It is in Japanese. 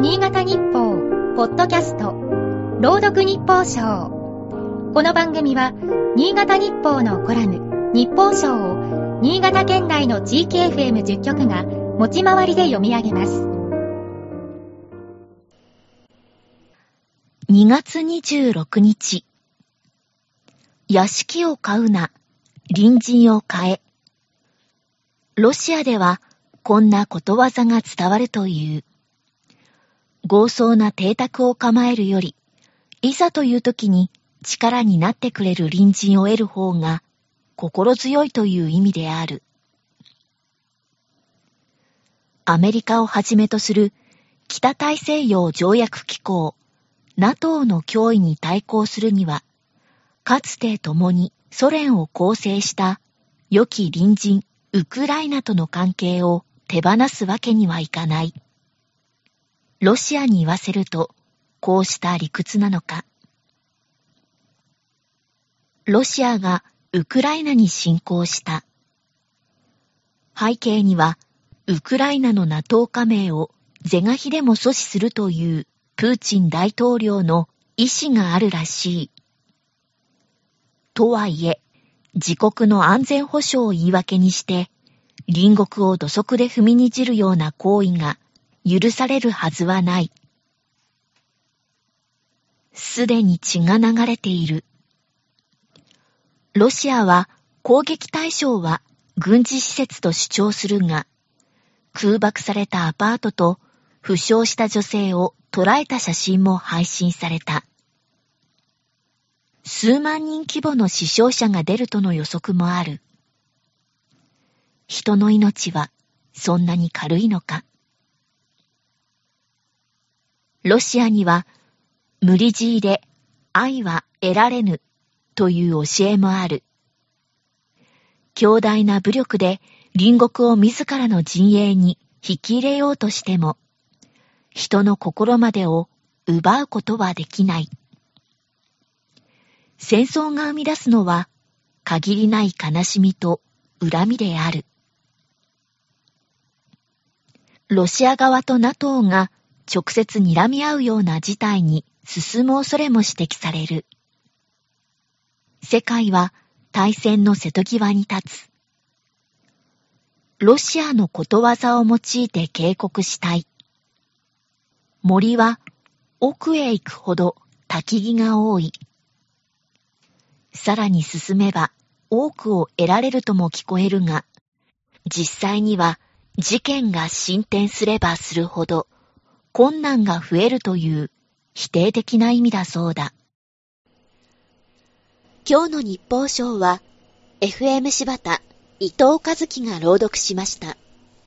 新潟日報、ポッドキャスト、朗読日報賞。この番組は、新潟日報のコラム、日報賞を、新潟県内の地域 FM10 局が、持ち回りで読み上げます。2月26日。屋敷を買うな、隣人を買え。ロシアでは、こんなことわざが伝わるという。豪壮な邸宅を構えるより、いざという時に力になってくれる隣人を得る方が心強いという意味である。アメリカをはじめとする北大西洋条約機構 NATO の脅威に対抗するには、かつて共にソ連を構成した良き隣人ウクライナとの関係を手放すわけにはいかない。ロシアに言わせると、こうした理屈なのか。ロシアがウクライナに侵攻した。背景には、ウクライナの NATO 加盟を是が非でも阻止するというプーチン大統領の意志があるらしい。とはいえ、自国の安全保障を言い訳にして、隣国を土足で踏みにじるような行為が許されるはずはない。すでに血が流れている。ロシアは攻撃対象は軍事施設と主張するが、空爆されたアパートと負傷した女性を捉えた写真も配信された。数万人規模の死傷者が出るとの予測もある。人の命はそんなに軽いのか？ロシアには無理強いで愛は得られぬという教えもある。強大な武力で隣国を自らの陣営に引き入れようとしても、人の心までを奪うことはできない。戦争が生み出すのは限りない悲しみと恨みである。ロシア側と NATO が直接睨み合うような事態に進む恐れも指摘される。世界は大戦の瀬戸際に立つ。ロシアのことわざを用いて警告したい。森は奥へ行くほど焚き木が多い。さらに進めば多くを得られるとも聞こえるが、実際には事件が進展すればするほど困難が増えるという否定的な意味だそうだ。今日の日報賞は、FM 柴田伊藤和樹が朗読しました。